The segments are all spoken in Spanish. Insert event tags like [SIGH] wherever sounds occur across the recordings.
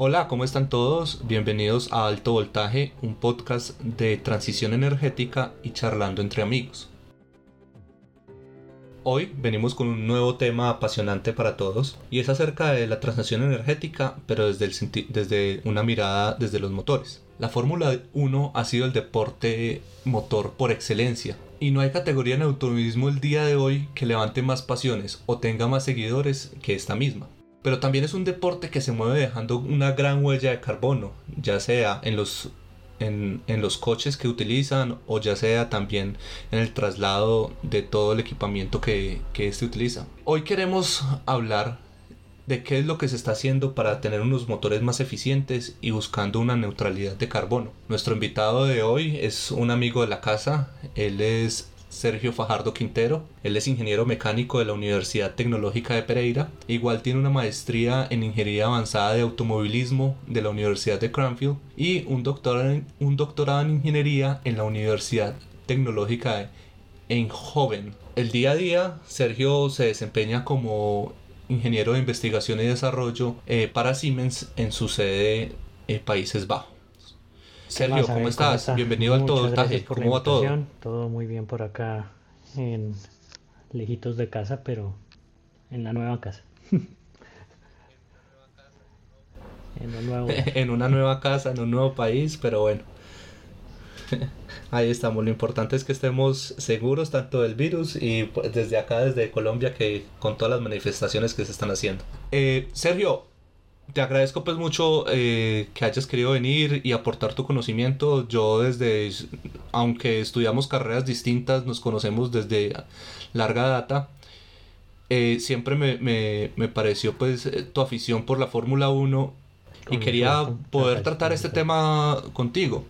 Hola, ¿cómo están todos? Bienvenidos a Alto Voltaje, un podcast de transición energética y charlando entre amigos. Hoy venimos con un nuevo tema apasionante para todos y es acerca de la transición energética, pero desde, el desde una mirada desde los motores. La Fórmula 1 ha sido el deporte motor por excelencia y no hay categoría en automovilismo el día de hoy que levante más pasiones o tenga más seguidores que esta misma pero también es un deporte que se mueve dejando una gran huella de carbono, ya sea en los, en, los coches que utilizan o ya sea también en el traslado de todo el equipamiento que, que este utiliza. Hoy queremos hablar de qué es lo que se está haciendo para tener unos motores más eficientes y buscando una neutralidad de carbono. Nuestro invitado de hoy es un amigo de la casa, él es Sergio Fajardo Quintero. Él es ingeniero mecánico de la Universidad Tecnológica de Pereira. Igual tiene una maestría en Ingeniería Avanzada de Automovilismo de la Universidad de Cranfield y un doctorado en, un doctorado en Ingeniería en la Universidad Tecnológica de Eindhoven. El día a día, Sergio se desempeña como ingeniero de investigación y desarrollo eh, para Siemens en su sede en Países Bajos. Sergio, ¿cómo, estás? Bienvenido al Todo ¿Cómo va todo? Todo muy bien por acá, en lejitos de casa, pero en la nueva casa. [LAUGHS] [LAUGHS] en, una nueva casa, en un nuevo país, pero bueno. [LAUGHS] Ahí estamos. Lo importante es que estemos seguros tanto del virus y pues, desde acá, desde Colombia, que con todas las manifestaciones que se están haciendo. Eh, Sergio, te agradezco pues mucho eh, que hayas querido venir y aportar tu conocimiento. Yo desde, aunque estudiamos carreras distintas, nos conocemos desde larga data. Eh, siempre me, me, me, pareció pues eh, tu afición por la Fórmula 1 y quería poder tratar este tema contigo.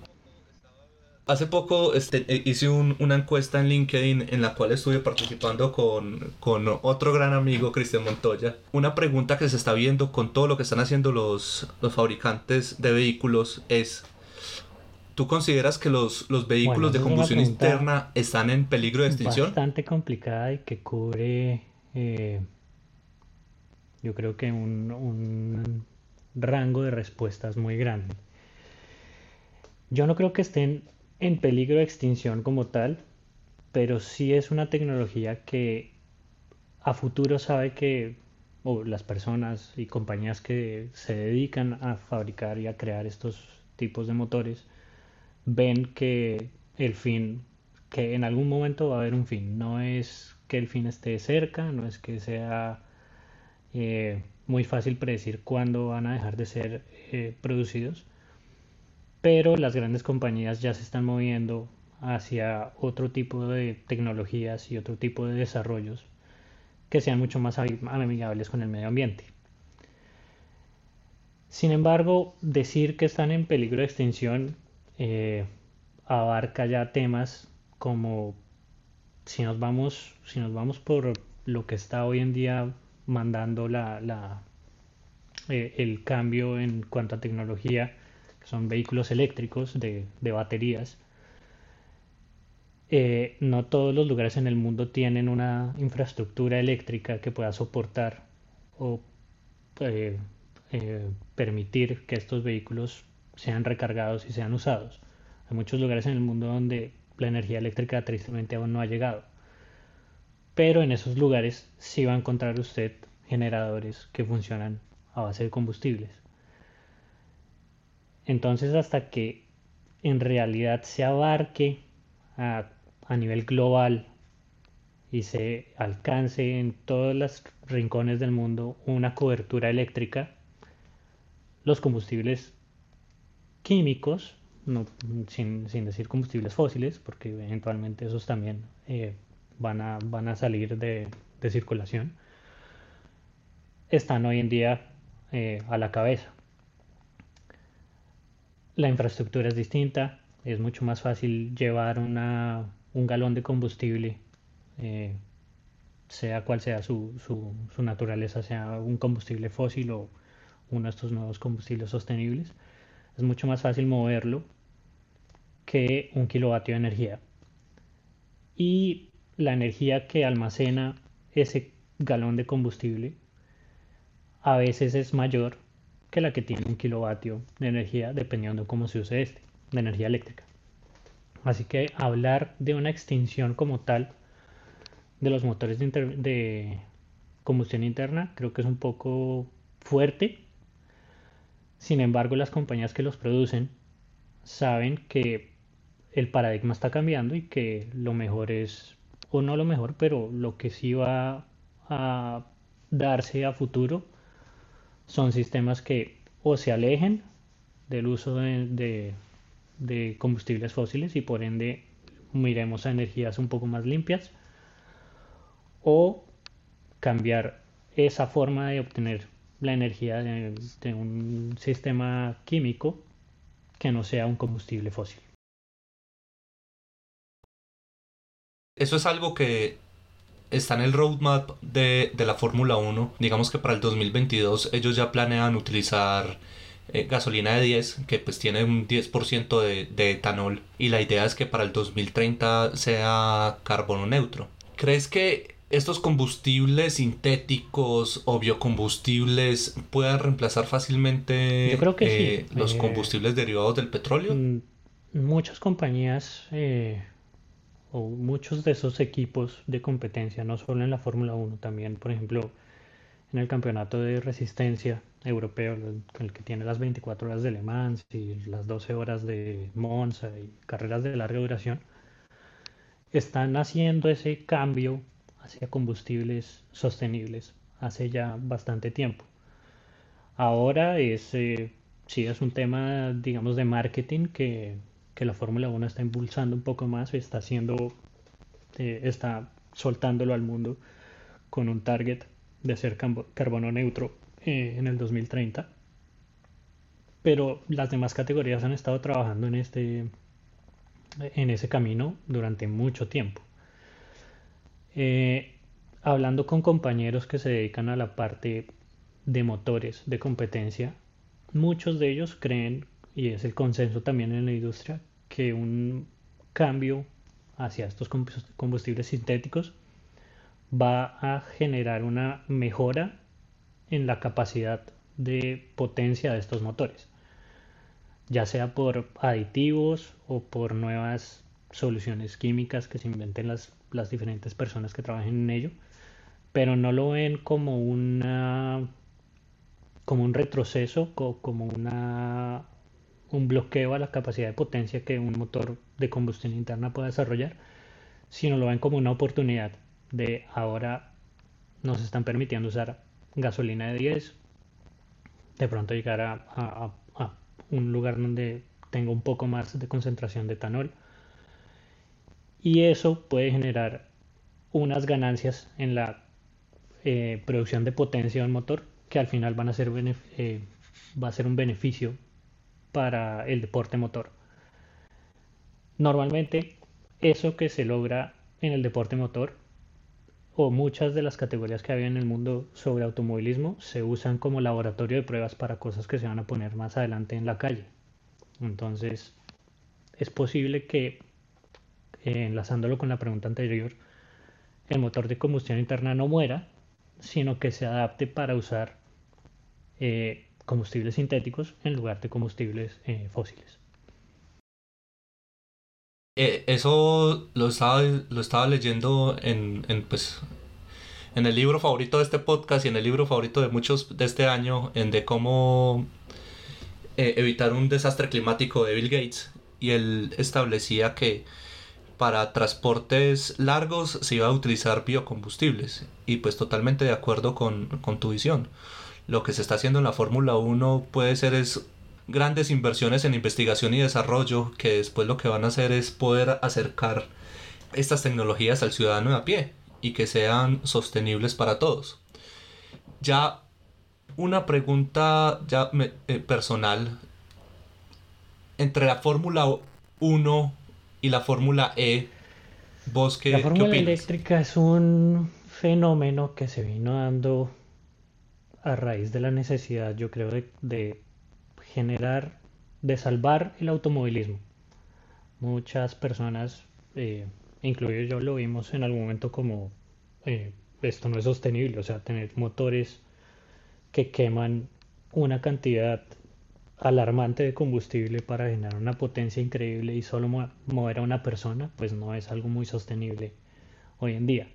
Hace poco este, eh, hice una encuesta en LinkedIn en la cual estuve participando con, otro gran amigo, Cristian Montoya. Una pregunta que se está viendo con todo lo que están haciendo los, los fabricantes de vehículos es, ¿tú consideras que los, los vehículos de combustión interna están en peligro de extinción? Bastante complicada y que cubre, eh, yo creo que un, un rango de respuestas muy grande. Yo no creo que estén en peligro de extinción como tal, pero sí es una tecnología que a futuro sabe que las personas y compañías que se dedican a fabricar y a crear estos tipos de motores ven que el fin, que en algún momento va a haber un fin. No es que el fin esté cerca, no es que sea eh, muy fácil predecir cuándo van a dejar de ser eh, producidos, pero las grandes compañías ya se están moviendo hacia otro tipo de tecnologías y otro tipo de desarrollos que sean mucho más amigables con el medio ambiente. Sin embargo, decir que están en peligro de extinción eh, abarca ya temas como si nos vamos, si nos vamos por lo que está hoy en día mandando la, eh, el cambio en cuanto a tecnología son vehículos eléctricos de, baterías. Eh, no todos los lugares en el mundo tienen una infraestructura eléctrica que pueda soportar o eh, eh, permitir que estos vehículos sean recargados y sean usados. Hay muchos lugares en el mundo donde la energía eléctrica tristemente aún no ha llegado. Pero en esos lugares sí va a encontrar usted generadores que funcionan a base de combustibles. Entonces hasta que en realidad se abarque a, nivel global y se alcance en todos los rincones del mundo una cobertura eléctrica, los combustibles químicos, sin, decir combustibles fósiles, porque eventualmente esos también eh, van, a, salir de, circulación, están hoy en día eh, a la cabeza la infraestructura es distinta, es mucho más fácil llevar un galón de combustible, eh, sea cual sea su, su, naturaleza, sea un combustible fósil o uno de estos nuevos combustibles sostenibles, es mucho más fácil moverlo que un kilovatio de energía. Y la energía que almacena ese galón de combustible a veces es mayor que la que tiene un kilovatio de energía, dependiendo de cómo se use este, de energía eléctrica. Así que hablar de una extinción como tal de los motores de, combustión interna creo que es un poco fuerte. Sin embargo, las compañías que los producen saben que el paradigma está cambiando y que lo mejor es, o no lo mejor, pero lo que sí va a darse a futuro son sistemas que o se alejen del uso de, combustibles fósiles y por ende miremos a energías un poco más limpias o cambiar esa forma de obtener la energía de, un sistema químico que no sea un combustible fósil. Eso es algo que está en el roadmap de, la Fórmula 1. Digamos que para el 2022 ellos ya planean utilizar eh, gasolina de 10, que pues tiene un 10% de, de etanol. Y la idea es que para el 2030 sea carbono neutro. ¿Crees que estos combustibles sintéticos o biocombustibles puedan reemplazar fácilmente Yo creo que eh, los eh, combustibles derivados del petróleo? Mm, muchas compañías o muchos de esos equipos de competencia, no solo en la Fórmula 1, también, por ejemplo, en el campeonato de resistencia europeo, el que tiene las 24 horas de Le Mans y las 12 horas de Monza y carreras de larga duración, están haciendo ese cambio hacia combustibles sostenibles hace ya bastante tiempo. Ahora es, eh, sí, es un tema, digamos, de marketing que que la Fórmula 1 está impulsando un poco más, está haciendo, eh, está soltándolo al mundo con un target de ser carbono neutro eh, en el 2030. Pero las demás categorías han estado trabajando en este en ese camino durante mucho tiempo. Eh, hablando con compañeros que se dedican a la parte de motores de competencia, muchos de ellos creen, y es el consenso también en la industria, que un cambio hacia estos combustibles sintéticos va a generar una mejora en la capacidad de potencia de estos motores, ya sea por aditivos o por nuevas soluciones químicas que se inventen las, las diferentes personas que trabajen en ello, pero no lo ven como una como un retroceso, como una un bloqueo a la capacidad de potencia que un motor de combustión interna puede desarrollar, sino lo ven como una oportunidad de ahora nos están permitiendo usar gasolina de 10, de pronto llegar a, un lugar donde tenga un poco más de concentración de etanol. Y eso puede generar unas ganancias en la eh, producción de potencia del motor que al final van a ser eh, va a ser un beneficio para el deporte motor. Normalmente eso que se logra en el deporte motor o muchas de las categorías que había en el mundo sobre automovilismo se usan como laboratorio de pruebas para cosas que se van a poner más adelante en la calle. Entonces es posible que, eh, enlazándolo con la pregunta anterior, el motor de combustión interna no muera, sino que se adapte para usar eh, combustibles sintéticos en lugar de combustibles eh, fósiles. Eh, eso lo estaba, lo estaba leyendo en, en, pues, en el libro favorito de este podcast y en el libro favorito de muchos de este año, en de cómo eh, evitar un desastre climático de Bill Gates. Y él establecía que para transportes largos se iba a utilizar biocombustibles. Y pues totalmente de acuerdo con, con tu visión lo que se está haciendo en la Fórmula 1 puede ser es grandes inversiones en investigación y desarrollo que después lo que van a hacer es poder acercar estas tecnologías al ciudadano de a pie y que sean sostenibles para todos. Ya una pregunta ya eh, personal entre la Fórmula 1 y la Fórmula E, vos qué, La Fórmula eléctrica es un fenómeno que se vino dando a raíz de la necesidad, yo creo, de, generar, de salvar el automovilismo. Muchas personas, eh, incluido yo, lo vimos en algún momento como eh, esto no es sostenible, o sea, tener motores que queman una cantidad alarmante de combustible para generar una potencia increíble y solo mover a una persona, pues no es algo muy sostenible hoy en día.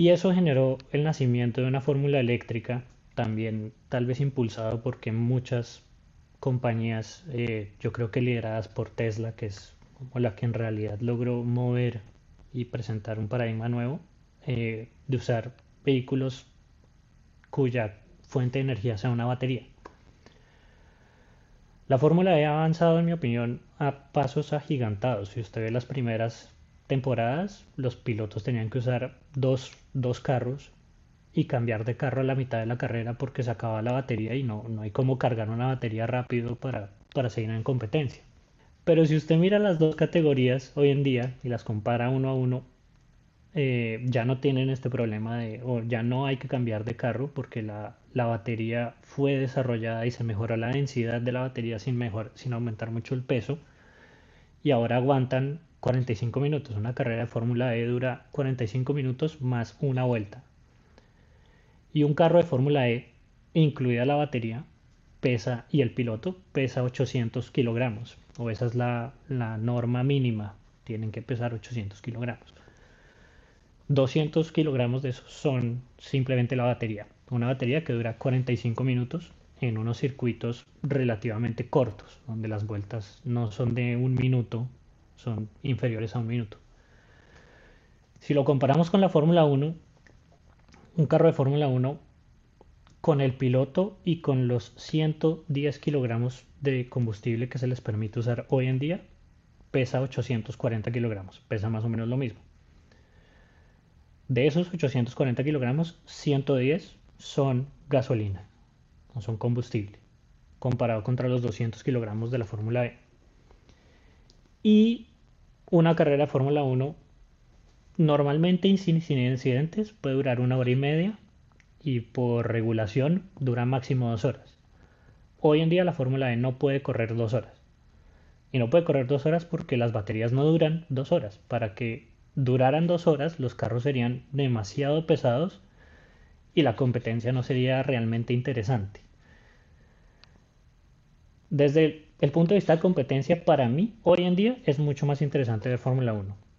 Y eso generó el nacimiento de una fórmula eléctrica, también tal vez impulsado porque muchas compañías, eh, yo creo que lideradas por Tesla, que es como la que en realidad logró mover y presentar un paradigma nuevo, eh, de usar vehículos cuya fuente de energía sea una batería. La fórmula E ha avanzado, en mi opinión, a pasos agigantados. Si usted ve las primeras temporadas, los pilotos tenían que usar dos, dos carros y cambiar de carro a la mitad de la carrera porque se acababa la batería y no, no hay como cargar una batería rápido para, para seguir en competencia. Pero si usted mira las dos categorías hoy en día y las compara uno a uno, eh, ya no tienen este problema de, o ya no hay que cambiar de carro porque la, la, batería fue desarrollada y se mejoró la densidad de la batería sin, mejor, sin aumentar mucho el peso y ahora aguantan 45 minutos. Una carrera de Fórmula E dura 45 minutos más una vuelta. Y un carro de Fórmula E, incluida la batería, pesa y el piloto pesa 800 kilogramos. O esa es la, norma mínima. Tienen que pesar 800 kilogramos. 200 kilogramos de esos son simplemente la batería. Una batería que dura 45 minutos en unos circuitos relativamente cortos, donde las vueltas no son de un minuto, son inferiores a un minuto. Si lo comparamos con la Fórmula 1, un carro de Fórmula 1 con el piloto y con los 110 kilogramos de combustible que se les permite usar hoy en día, pesa 840 kilogramos, pesa más o menos lo mismo. De esos 840 kilogramos, 110 son gasolina, son combustible, comparado contra los 200 kilogramos de la Fórmula E. Y una carrera de Fórmula 1 Normalmente sin incidentes puede durar una hora y media y por regulación dura máximo dos horas. Hoy en día la Fórmula E no puede correr dos horas. Y no puede correr dos horas porque las baterías no duran dos horas. Para que duraran dos horas los carros serían demasiado pesados y la competencia no sería realmente interesante. Desde el punto de vista de competencia, para mí, hoy en día es mucho más interesante ver Fórmula 1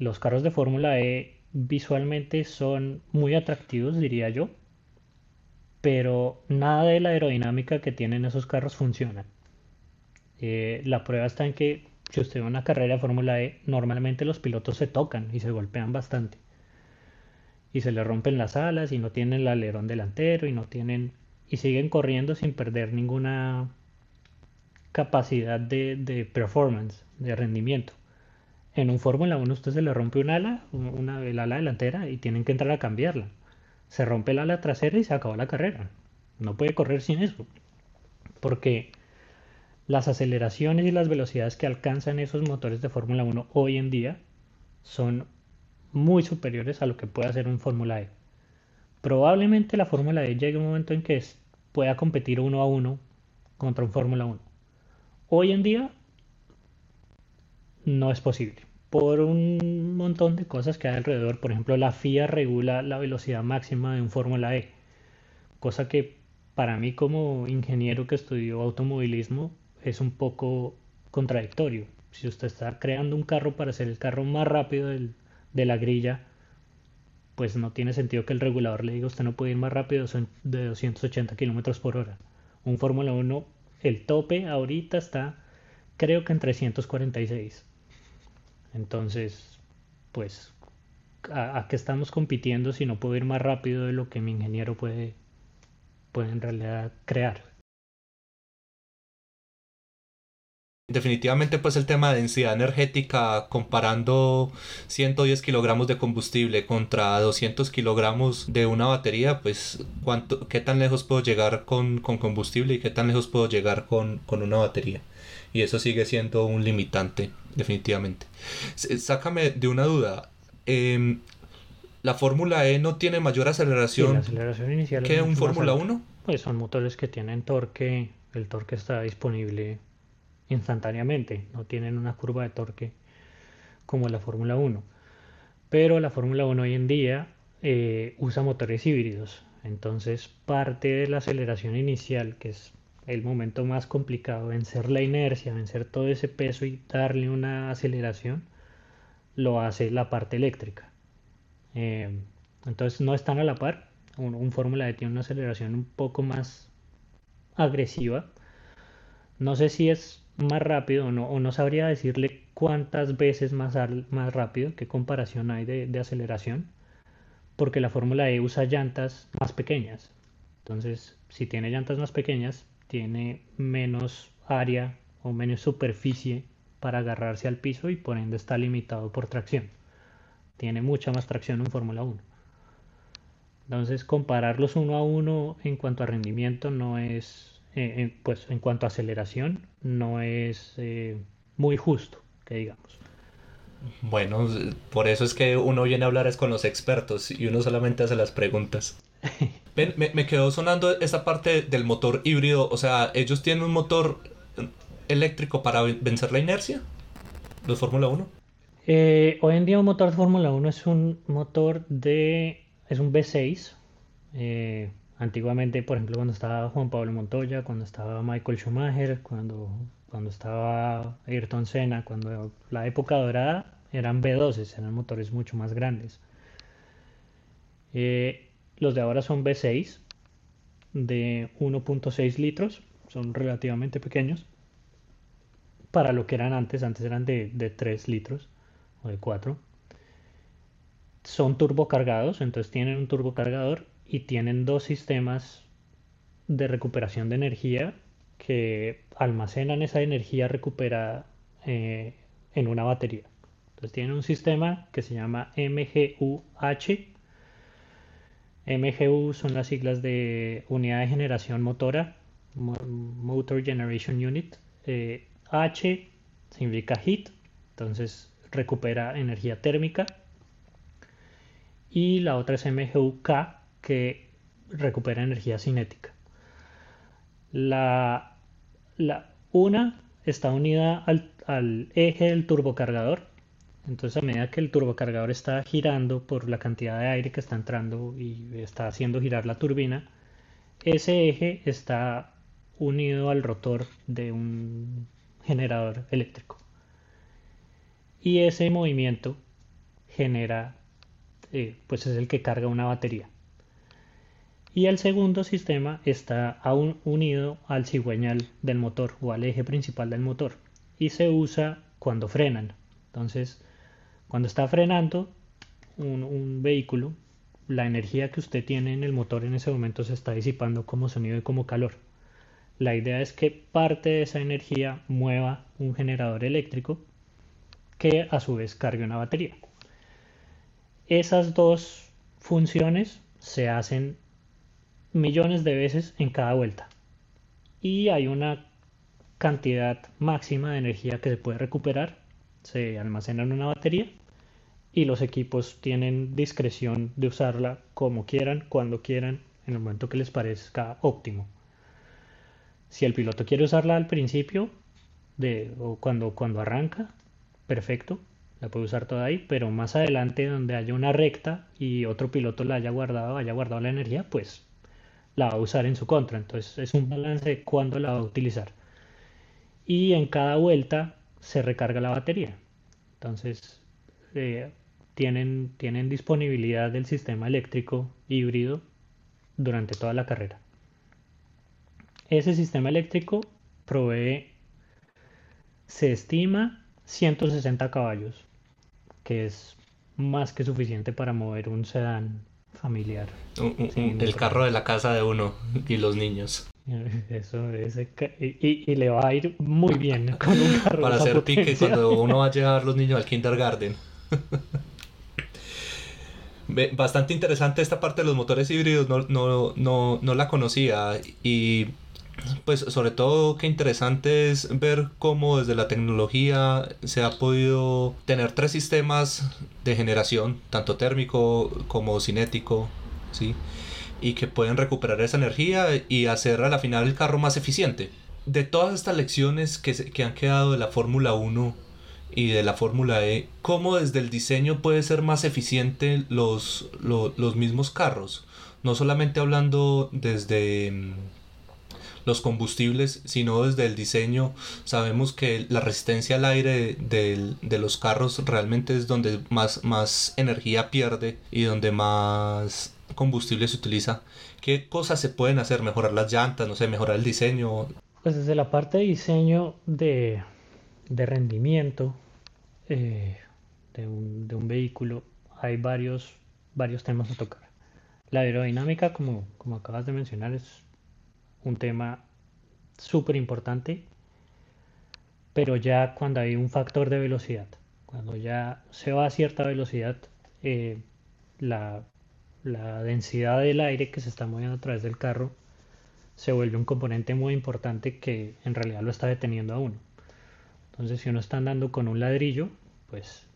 los carros de Fórmula E visualmente son muy atractivos, diría yo, pero nada de la aerodinámica que tienen esos carros funciona. Eh, la prueba está en que si usted a una carrera de Fórmula E, normalmente los pilotos se tocan y se golpean bastante. Y se les rompen las alas y no tienen el alerón delantero y no tienen. y siguen corriendo sin perder ninguna capacidad de performance, de rendimiento. En un Fórmula 1 usted se le rompe un ala, una, el ala delantera y tienen que entrar a cambiarla. Se rompe el ala trasera y se acabó la carrera. No puede correr sin eso. Porque las aceleraciones y las velocidades que alcanzan esos motores de Fórmula 1 hoy en día son muy superiores a lo que puede hacer un Fórmula E. Probablemente la Fórmula E llegue un momento en que pueda competir uno a uno contra un Fórmula 1. Hoy en día no es posible. Por un montón de cosas que hay alrededor. Por ejemplo, la FIA regula la velocidad máxima de un Fórmula E. Cosa que para mí como ingeniero que estudió automovilismo es un poco contradictorio. Si usted está creando un carro para ser el carro más rápido de la grilla, pues no tiene sentido que el regulador le diga usted no puede ir más rápido de 280 kilómetros por hora. Un Fórmula 1, el tope ahorita está creo que en 346. Entonces, pues, ¿a, qué estamos compitiendo si no puedo ir más rápido de lo que mi ingeniero puede, puede en realidad crear? Definitivamente pues el tema de densidad energética comparando 110 kilogramos de combustible contra 200 kilogramos de una batería pues cuánto, qué tan lejos puedo llegar con, combustible y qué tan lejos puedo llegar con, con una batería y eso sigue siendo un limitante definitivamente. Sácame de una duda. Em, ¿La Fórmula E no tiene mayor aceleración, aceleración inicial que un Fórmula 1? Pues son motores que tienen torque, el torque está disponible instantáneamente, no tienen una curva de torque como la Fórmula 1. Pero la Fórmula 1 hoy en día eh, usa motores híbridos. Entonces parte de la aceleración inicial, que es el momento más complicado, vencer la inercia, vencer todo ese peso y darle una aceleración, lo hace la parte eléctrica. Eh, entonces no están a la par. Un, Fórmula E tiene una aceleración un poco más agresiva. No sé si es más rápido o no, o no sabría decirle cuántas veces más, más rápido, qué comparación hay de, aceleración, porque la Fórmula E usa llantas más pequeñas. Entonces, si tiene llantas más pequeñas, tiene menos área o menos superficie para agarrarse al piso y por ende está limitado por tracción. Tiene mucha más tracción en Fórmula 1. Entonces compararlos uno a uno en cuanto a rendimiento no es, eh, pues en cuanto a aceleración, no es eh, muy justo, que digamos. Bueno, por eso es que uno viene a hablar es con los expertos y uno solamente hace las preguntas. [LAUGHS] me, me, quedó sonando esa parte del motor híbrido, o sea, ellos tienen un motor eléctrico para vencer la inercia, los Fórmula 1. Eh, hoy en día un motor de Fórmula 1 es un motor de es un V6. Eh, antiguamente, por ejemplo, cuando estaba Juan Pablo Montoya, cuando estaba Michael Schumacher, cuando, cuando estaba Ayrton Senna, cuando la época dorada eran V12, eran motores mucho más grandes. Eh, los de ahora son V6 de 1.6 litros, son relativamente pequeños para lo que eran antes, antes eran de, de 3 litros o de 4 son turbocargados, entonces tienen un turbocargador y tienen dos sistemas de recuperación de energía que almacenan esa energía recuperada eh, en una batería. Entonces tienen un sistema que se llama MGUH. MGU son las siglas de unidad de generación motora, Motor Generation Unit. eh, H significa heat, entonces recupera energía térmica y la otra es MGUK que recupera energía cinética. La, una está unida al, al, eje del turbocargador. Entonces a medida que el turbocargador está girando por la cantidad de aire que está entrando y está haciendo girar la turbina, ese eje está unido al rotor de un generador eléctrico. Y ese movimiento genera eh, pues es el que carga una batería. Y el segundo sistema está aún unido al cigüeñal del motor o al eje principal del motor y se usa cuando frenan. Entonces, cuando está frenando un, un vehículo, la energía que usted tiene en el motor en ese momento se está disipando como sonido y como calor. La idea es que parte de esa energía mueva un generador eléctrico que a su vez cargue una batería. Esas dos funciones se hacen millones de veces en cada vuelta. Y hay una cantidad máxima de energía que se puede recuperar. Se almacena en una batería y los equipos tienen discreción de usarla como quieran, cuando quieran, en el momento que les parezca óptimo. Si el piloto quiere usarla al principio de, o cuando, cuando arranca, perfecto la puede usar toda ahí, pero más adelante donde haya una recta y otro piloto la haya guardado, haya guardado la energía, pues la va a usar en su contra. Entonces es un balance de cuándo la va a utilizar. Y en cada vuelta se recarga la batería. Entonces eh, tienen, tienen disponibilidad del sistema eléctrico híbrido durante toda la carrera. Ese sistema eléctrico provee, se estima, 160 caballos que es más que suficiente para mover un sedán familiar. el carro de la casa de uno y los niños. [LAUGHS] Eso, ese, y, y, le va a ir muy bien [LAUGHS] con un carro. Para hacer pique cuando [LAUGHS] uno va a llevar los niños al kindergarten. Bastante interesante esta parte de los motores híbridos, no, no, no, no la conocía y pues sobre todo qué interesante es ver cómo desde la tecnología se ha podido tener tres sistemas de generación, tanto térmico como cinético, ¿sí? Y que pueden recuperar esa energía y hacer a la final el carro más eficiente. De todas estas lecciones que, que han quedado de la Fórmula 1 y de la Fórmula E, ¿cómo desde el diseño puede ser más eficiente los, los mismos carros? No solamente hablando desde mm, los combustibles, sino desde el diseño. Sabemos que la resistencia al aire de, los carros realmente es donde más, más energía pierde y donde más combustible se utiliza. ¿Qué cosas se pueden hacer? ¿Mejorar las llantas? No sé, mejorar el diseño. Pues desde la parte de diseño de, rendimiento eh, de, un, de, un, vehículo hay varios, varios temas a tocar. La aerodinámica, como, como acabas de mencionar, es un tema súper importante, pero ya cuando hay un factor de velocidad, cuando ya se va a cierta velocidad, eh, la, la densidad del aire que se está moviendo a través del carro se vuelve un componente muy importante que en realidad lo está deteniendo a uno. Entonces, si uno está andando con un ladrillo, pues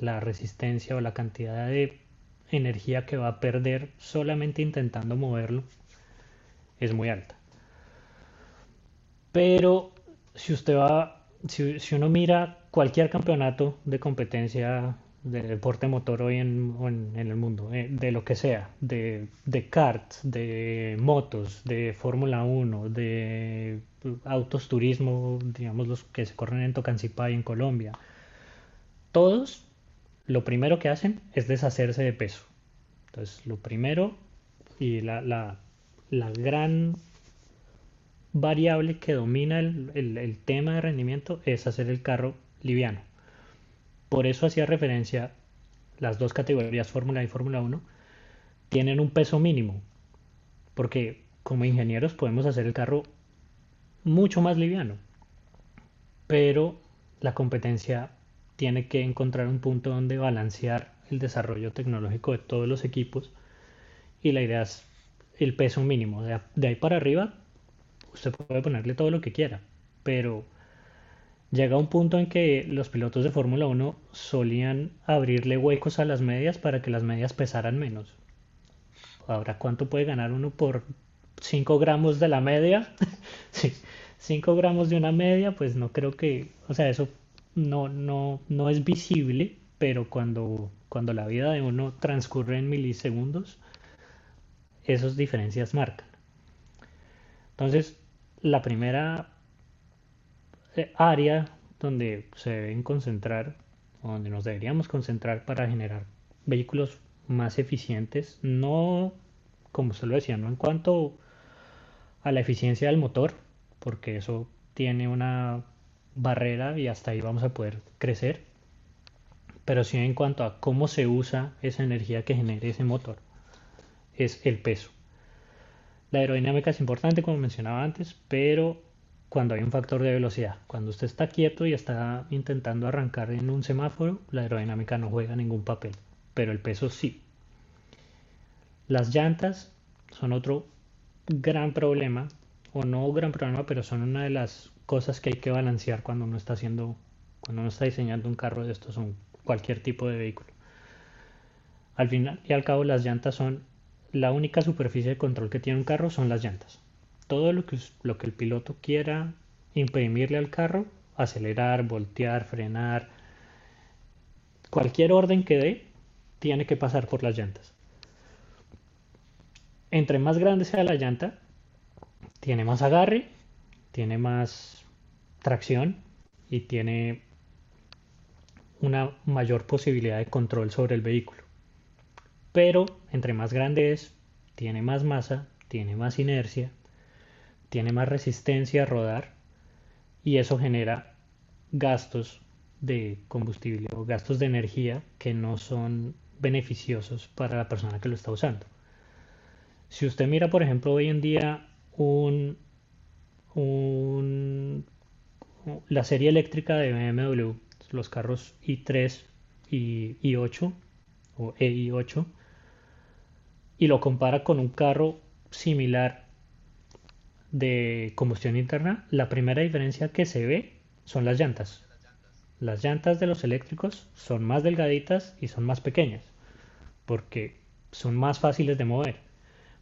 la resistencia o la cantidad de energía que va a perder solamente intentando moverlo es muy alta. Pero si usted va, si, uno mira cualquier campeonato de competencia de deporte motor hoy en, el mundo, eh, de lo que sea, de, de karts, de motos, de Fórmula 1, de autos turismo, digamos los que se corren en Tocancipá y en Colombia, todos lo primero que hacen es deshacerse de peso. Entonces, lo primero y la, gran variable que domina el, tema de rendimiento es hacer el carro liviano. Por eso hacía referencia las dos categorías Fórmula y Fórmula 1 tienen un peso mínimo. Porque como ingenieros podemos hacer el carro mucho más liviano. Pero la competencia tiene que encontrar un punto donde balancear el desarrollo tecnológico de todos los equipos y la idea es el peso mínimo. De, ahí para arriba, usted puede ponerle todo lo que quiera, pero llega un punto en que los pilotos de Fórmula 1 solían abrirle huecos a las medias para que las medias pesaran menos. Ahora, ¿cuánto puede ganar uno por 5 gramos de la media? [LAUGHS] sí, 5 gramos de una media, pues no creo que, o sea, eso no, no, no es visible, pero cuando cuando la vida de uno transcurre en milisegundos, esas diferencias marcan. Entonces, la primera eh, área donde se deben concentrar, donde nos deberíamos concentrar para generar vehículos más eficientes, no, como se lo decía, no en cuanto a la eficiencia del motor, porque eso tiene una barrera y hasta ahí vamos a poder crecer, pero sí en cuanto a cómo se usa esa energía que genera ese motor, es el peso. La aerodinámica es importante, como mencionaba antes, pero cuando hay un factor de velocidad, cuando usted está quieto y está intentando arrancar en un semáforo, la aerodinámica no juega ningún papel, pero el peso sí. Las llantas son otro gran problema, o no gran problema, pero son una de las cosas que hay que balancear cuando uno está haciendo, cuando uno está diseñando un carro de estos, un cualquier tipo de vehículo. Al final y al cabo las llantas son la única superficie de control que tiene un carro son las llantas. Todo lo que, el piloto quiera imprimirle al carro, acelerar, voltear, frenar, cualquier orden que dé, tiene que pasar por las llantas. Entre más grande sea la llanta, tiene más agarre, tiene más tracción y tiene una mayor posibilidad de control sobre el vehículo. Pero entre más grande es, tiene más masa, tiene más inercia, tiene más resistencia a rodar y eso genera gastos de combustible o gastos de energía que no son beneficiosos para la persona que lo está usando. Si usted mira, por ejemplo, hoy en día un, la serie eléctrica de BMW los carros i3 y i8 o EI8 y lo compara con un carro similar de combustión interna, la primera diferencia que se ve son las llantas. Las llantas de los eléctricos son más delgaditas y son más pequeñas porque son más fáciles de mover.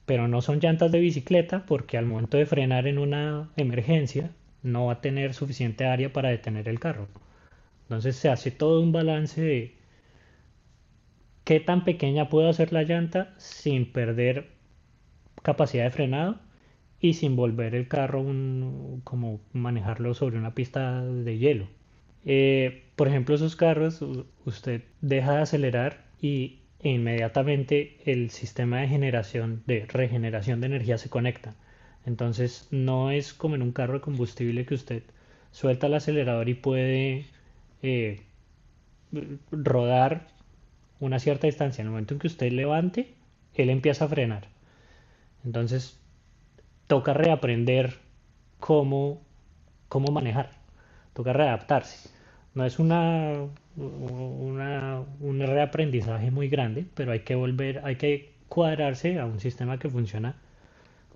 Pero no son llantas de bicicleta porque al momento de frenar en una emergencia no va a tener suficiente área para detener el carro. Entonces se hace todo un balance de qué tan pequeña puedo hacer la llanta sin perder capacidad de frenado y sin volver el carro como manejarlo sobre una pista de hielo. Eh, por ejemplo, esos carros, usted deja de acelerar y inmediatamente el sistema de generación, de regeneración de energía se conecta. Entonces no es como en un carro de combustible que usted suelta el acelerador y puede eh, rodar una cierta distancia. En el momento en que usted levante, él empieza a frenar. Entonces toca reaprender cómo, cómo manejar, toca readaptarse. No es una, una, un reaprendizaje muy grande, pero hay que volver, hay que cuadrarse a un sistema que funciona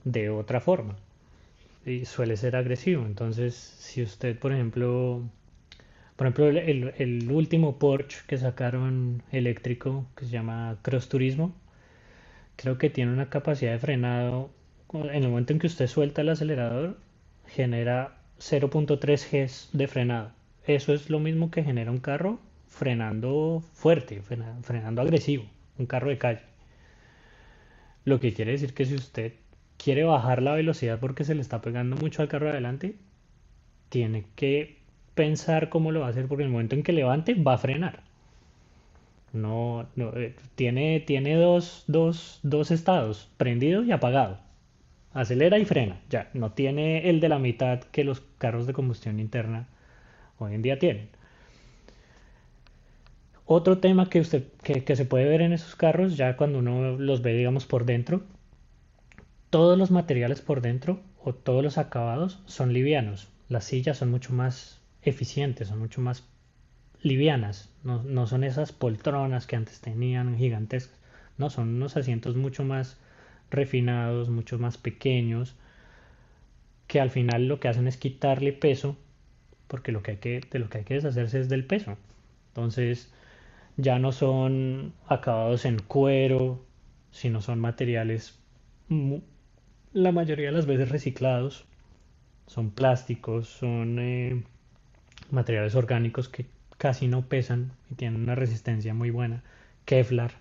de otra forma y suele ser agresivo. Entonces, si usted, por ejemplo, por ejemplo, el, último Porsche que sacaron eléctrico, que se llama Cross Turismo, creo que tiene una capacidad de frenado. En el momento en que usted suelta el acelerador, genera 0.3 G de frenado. Eso es lo mismo que genera un carro frenando fuerte, frenando agresivo, un carro de calle. Lo que quiere decir que si usted quiere bajar la velocidad porque se le está pegando mucho al carro adelante, tiene que pensar cómo lo va a hacer porque en el momento en que levante va a frenar. No, eh, tiene, tiene dos, dos, dos estados, prendido y apagado. Acelera y frena, ya. No tiene el de la mitad que los carros de combustión interna hoy en día tienen. Otro tema que, usted, que, que se puede ver en esos carros, ya cuando uno los ve, digamos, por dentro, todos los materiales por dentro o todos los acabados son livianos. Las sillas son mucho más eficientes, son mucho más livianas, no, son esas poltronas que antes tenían gigantescas, no, son unos asientos mucho más refinados, mucho más pequeños, que al final lo que hacen es quitarle peso, porque lo que hay que, de lo que hay que deshacerse es del peso. Entonces, ya no son acabados en cuero, sino son materiales la mayoría de las veces reciclados, son plásticos, son eh, materiales orgánicos que casi no pesan y tienen una resistencia muy buena. Kevlar,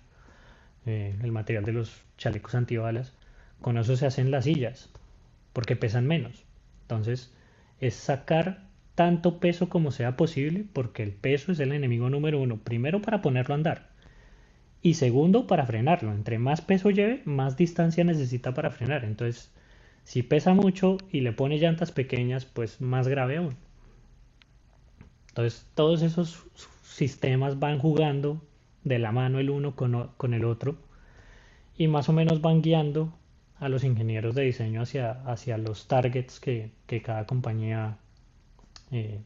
eh, el material de los chalecos antibalas, con eso se hacen las sillas, porque pesan menos. Entonces, es sacar tanto peso como sea posible, porque el peso es el enemigo número uno, primero para ponerlo a andar, y segundo para frenarlo. Entre más peso lleve, más distancia necesita para frenar. Entonces, si pesa mucho y le pone llantas pequeñas, pues más grave aún. Entonces todos esos sistemas van jugando de la mano el uno con, el otro y más o menos van guiando a los ingenieros de diseño hacia, hacia los targets que, cada compañía eh,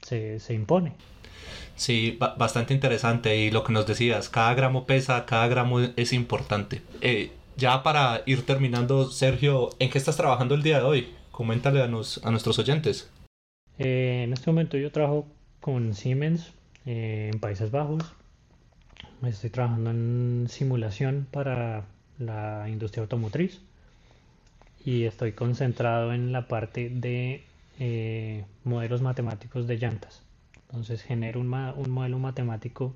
se, impone. Sí, bastante interesante. Y lo que nos decías, cada gramo pesa, cada gramo es importante. Eh, ya para ir terminando, Sergio, ¿en qué estás trabajando el día de hoy? Coméntale a, a nuestros oyentes. Eh, en este momento yo trabajo con Siemens eh, en Países Bajos. Estoy trabajando en simulación para la industria automotriz y estoy concentrado en la parte de eh, modelos matemáticos de llantas. Entonces genero un, un, modelo matemático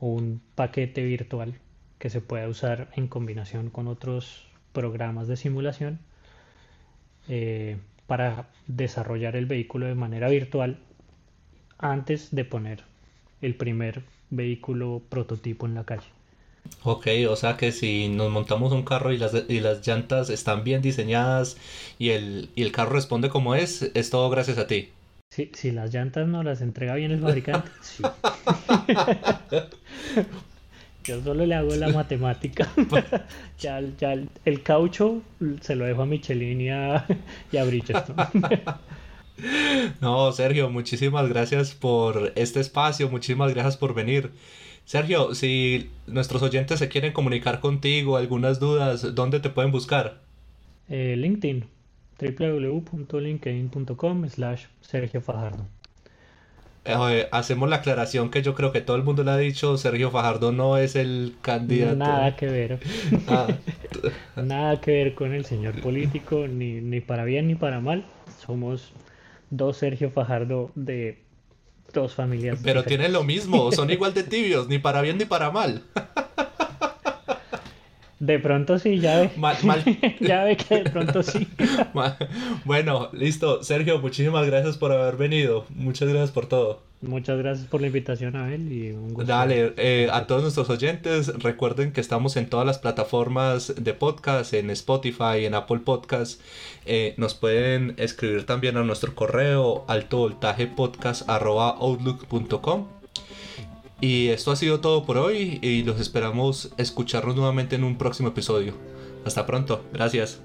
o un paquete virtual que se pueda usar en combinación con otros programas de simulación eh, para desarrollar el vehículo de manera virtual antes de poner el primer vehículo prototipo en la calle. Ok, o sea que si nos montamos un carro y las, y las llantas están bien diseñadas y el, y el carro responde como es, es todo gracias a ti. Sí, si las llantas no las entrega bien el fabricante, [LAUGHS] sí. Yo solo le hago la matemática. [LAUGHS] ya, ya el, caucho se lo dejo a Michelin y a, y a Bridgestone. [LAUGHS] [LAUGHS] No, Sergio, muchísimas gracias por este espacio, muchísimas gracias por venir. Sergio, si nuestros oyentes se quieren comunicar contigo, algunas dudas, ¿dónde te pueden buscar? Eh, LinkedIn, www.linkedin.com slash Sergio Fajardo. Eh, hacemos la aclaración que yo creo que todo el mundo le ha dicho, Sergio Fajardo no es el candidato. Nada que ver. [LAUGHS] Ah. [LAUGHS] Nada que ver con el señor político, ni, ni para bien ni para mal. Somos dos Sergio Fajardo de dos familias. Pero tienen lo mismo, son igual de tibios, ni para bien ni para mal. De pronto sí, ya ve. [LAUGHS] ya ve que de pronto sí. [LAUGHS] bueno, listo. Sergio, muchísimas gracias por haber venido. Muchas gracias por todo. Muchas gracias por la invitación, Abel, y un gusto. Dale, eh, a todos nuestros oyentes, recuerden que estamos en todas las plataformas de podcast, en Spotify, en Apple Podcast. Eh, nos pueden escribir también a nuestro correo altovoltajepodcast.outlook.com. Y esto ha sido todo por hoy y los esperamos escucharnos nuevamente en un próximo episodio. Hasta pronto, gracias.